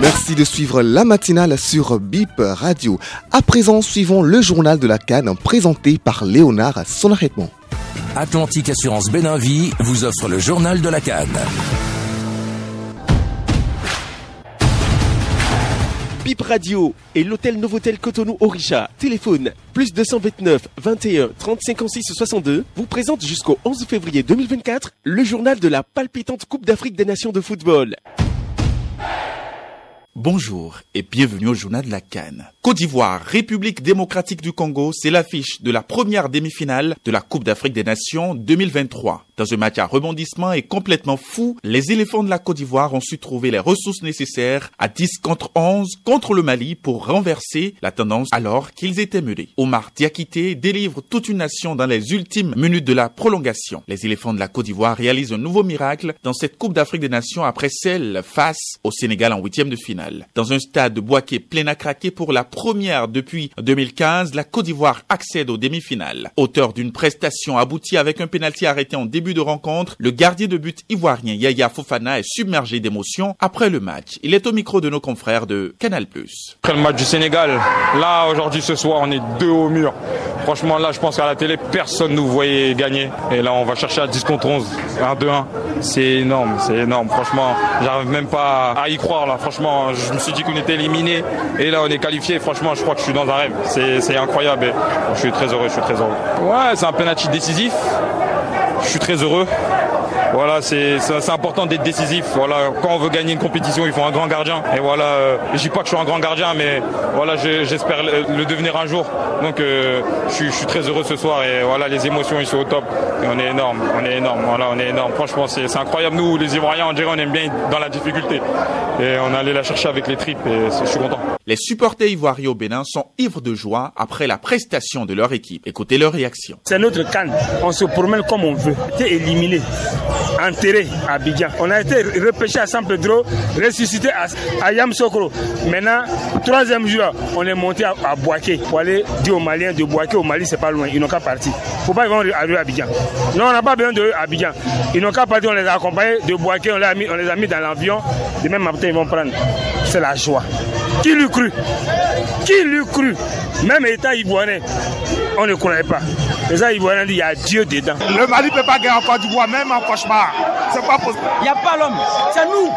Merci de suivre la matinale sur BIP Radio. À présent, suivons le journal de la Cannes présenté par Léonard Sonarretman. Atlantique Assurance Béninvie vous offre le journal de la Cannes. BIP Radio et l'hôtel Novotel Cotonou Orisha, téléphone plus 229 21 30 56 62, vous présente jusqu'au 11 février 2024 le journal de la palpitante Coupe d'Afrique des Nations de football. Bonjour et bienvenue au journal de la Cannes. Côte d'Ivoire, République démocratique du Congo, c'est l'affiche de la première demi-finale de la Coupe d'Afrique des Nations 2023. Dans un match à rebondissement et complètement fou, les éléphants de la Côte d'Ivoire ont su trouver les ressources nécessaires à 10 contre 11 contre le Mali pour renverser la tendance alors qu'ils étaient menés. Omar Diakité délivre toute une nation dans les ultimes minutes de la prolongation. Les éléphants de la Côte d'Ivoire réalisent un nouveau miracle dans cette Coupe d'Afrique des Nations après celle face au Sénégal en huitième de finale. Dans un stade de plein à craquer pour la première depuis 2015, la Côte d'Ivoire accède aux demi-finales. Auteur d'une prestation aboutie avec un pénalty arrêté en début de rencontre, le gardien de but ivoirien Yaya Fofana est submergé d'émotions après le match. Il est au micro de nos confrères de Canal+. Après le match du Sénégal, là aujourd'hui ce soir on est deux au mur. Franchement là je pense qu'à la télé personne nous voyait gagner. Et là on va chercher à 10 contre 11, 1-2-1. C'est énorme, c'est énorme. Franchement j'arrive même pas à y croire là. Franchement je me suis dit qu'on était éliminé et là on est qualifié. Franchement je crois que je suis dans un rêve. C'est incroyable. Et je suis très heureux, je suis très heureux. Ouais c'est un penalty décisif suis très heureux. Voilà, c'est important d'être décisif. Voilà, quand on veut gagner une compétition, il faut un grand gardien. Et voilà, euh, je dis pas que je suis un grand gardien, mais voilà, j'espère le, devenir un jour. Donc, euh, je, suis, je, suis, très heureux ce soir et voilà, les émotions ils sont au top. Et on est énorme, on est énorme. Voilà, on est énorme. Franchement, c'est incroyable. Nous, les Ivoiriens, on dirait on aime bien dans la difficulté. Et on allait la chercher avec les tripes et je suis content. Les supporters ivoiriens au Bénin sont ivres de joie après la prestation de leur équipe. Écoutez leur réaction. C'est notre canne. On se promène comme on veut. Été éliminé enterré à Abidjan. On a été repêché à San Pedro, ressuscité à, Yamsokro. Maintenant, troisième jour, on est monté à, à Boaké pour aller dire aux Maliens de Boaké au Mali, c'est pas loin. Ils n'ont qu'à partir. Faut pas qu'ils vont arriver à Abidjan. Non, on n'a pas besoin de Abidjan. Ils n'ont qu'à partir, on les a accompagnés de Boaké, on les a mis, on les a mis dans l'avion. Demain matin, ils vont prendre. C'est la joie. Qui l'eût cru? Qui l'eût cru? Même État ivoirien, on ne connaît pas. Les Ivoiriens disent il y a Dieu dedans. Le Mali ne peut pas gagner en Côte d'Ivoire, même en cauchemar. C'est pas possible. Il n'y a pas l'homme. C'est nous.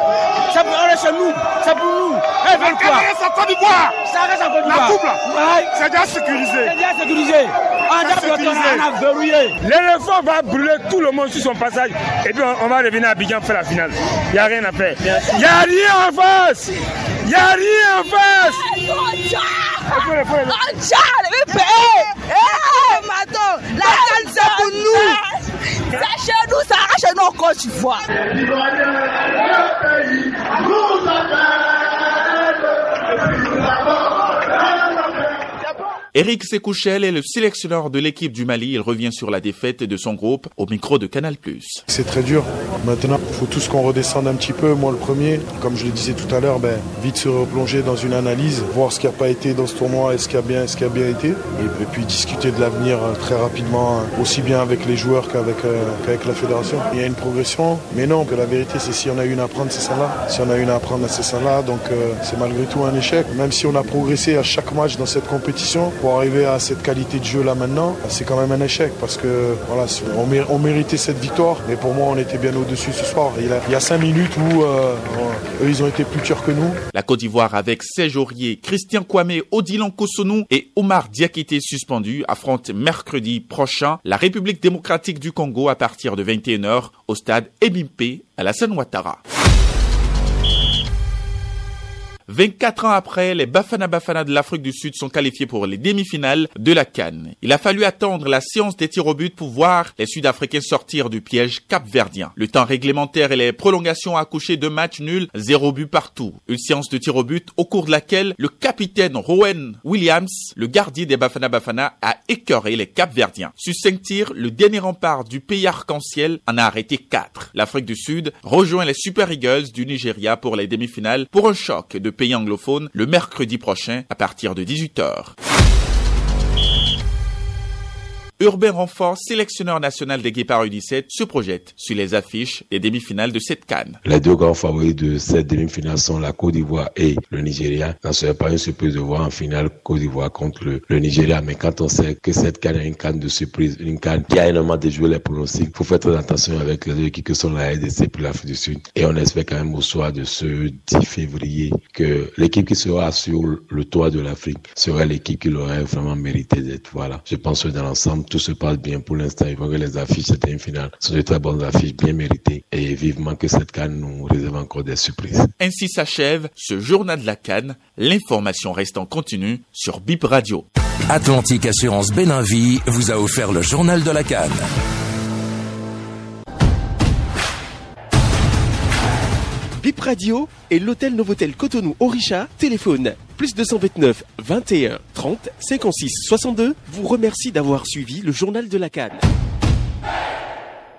C'est on est chez nous. C'est pour nous. Eh, veulent quoi C'est en Côte d'Ivoire. Ça reste en Côte d'Ivoire. La couple, c'est déjà sécurisé. C'est déjà sécurisé. On a verrouillé. L'éléphant va brûler tout le monde sur son passage. Et puis on, va revenir à Abidjan faire la finale. Il n'y a rien à faire. Il n'y a rien en face. Il n'y a rien en face. Les Eh, Mato, la canne c'est pour nous. C'est chez nous, ça arrache nous en Côte d'Ivoire. Eric Sekouchel est le sélectionneur de l'équipe du Mali. Il revient sur la défaite de son groupe au micro de Canal+. C'est très dur. Maintenant, il faut tous qu'on redescende un petit peu. Moi, le premier, comme je le disais tout à l'heure, ben, vite se replonger dans une analyse, voir ce qui n'a pas été dans ce tournoi et ce qui a bien, ce qui a bien été. Et, puis discuter de l'avenir euh, très rapidement, euh, aussi bien avec les joueurs qu'avec euh, qu'avec la fédération. Il y a une progression, mais non, que la vérité, c'est si on a une à apprendre, c'est ça là. Si on a une à apprendre, c'est ça là. Donc, c'est malgré tout un échec. Même si on a progressé à chaque match dans cette compétition, pour arriver à cette qualité de jeu là maintenant, c'est quand même un échec parce que voilà, on, méritait cette victoire, mais pour moi on était bien au-dessus ce soir. Il y a, cinq minutes où euh, eux ils ont été plus durs que nous. La Côte d'Ivoire avec Serge Christian Kwame, Odilon Kosonou et Omar Diakité suspendus affronte mercredi prochain la République démocratique du Congo à partir de 21h au stade Ebimpe à la Ouattara. 24 ans après, les Bafana Bafana de l'Afrique du Sud sont qualifiés pour les demi-finales de la Cannes. Il a fallu attendre la séance des tirs au but pour voir les Sud-Africains sortir du piège cap-verdien. Le temps réglementaire et les prolongations accouché de matchs nuls, zéro but partout. Une séance de tirs au but au cours de laquelle le capitaine Rowan Williams, le gardien des Bafana Bafana, a écœuré les cap-verdiens. Sur cinq tirs, le dernier rempart du pays arc-en-ciel en a arrêté quatre. L'Afrique du Sud rejoint les Super Eagles du Nigeria pour les demi-finales pour un choc de pays anglophone le mercredi prochain à partir de 18h. Urbain Renfort, sélectionneur national des Guépards U17, se projette sur les affiches des demi-finales de cette canne. Les deux grands favoris de cette demi-finale sont la Côte d'Ivoire et le Nigeria. Ça ne serait pas une surprise de voir en finale Côte d'Ivoire contre le, Nigeria. Mais quand on sait que cette canne est une canne de surprise, une canne qui a énormément déjoué les pronostics, il faut faire très attention avec les deux équipes que sont la RDC et l'Afrique du Sud. Et on espère quand même au soir de ce 10 février que l'équipe qui sera sur le toit de l'Afrique serait l'équipe qui l'aurait vraiment mérité d'être. Voilà. Je pense que dans l'ensemble, tout se passe bien pour l'instant. Il faut que les affiches, c'était une finale, sont de très bonnes affiches, bien méritées. Et vivement que cette canne nous réserve encore des surprises. Ainsi s'achève ce journal de la canne. L'information reste en continu sur BIP Radio. Atlantique Assurance Béninvie vous a offert le journal de la canne. BIP Radio et l'hôtel Novotel Cotonou Orisha, téléphone plus 229 21 30 56 62 vous remercie d'avoir suivi le journal de la Cannes.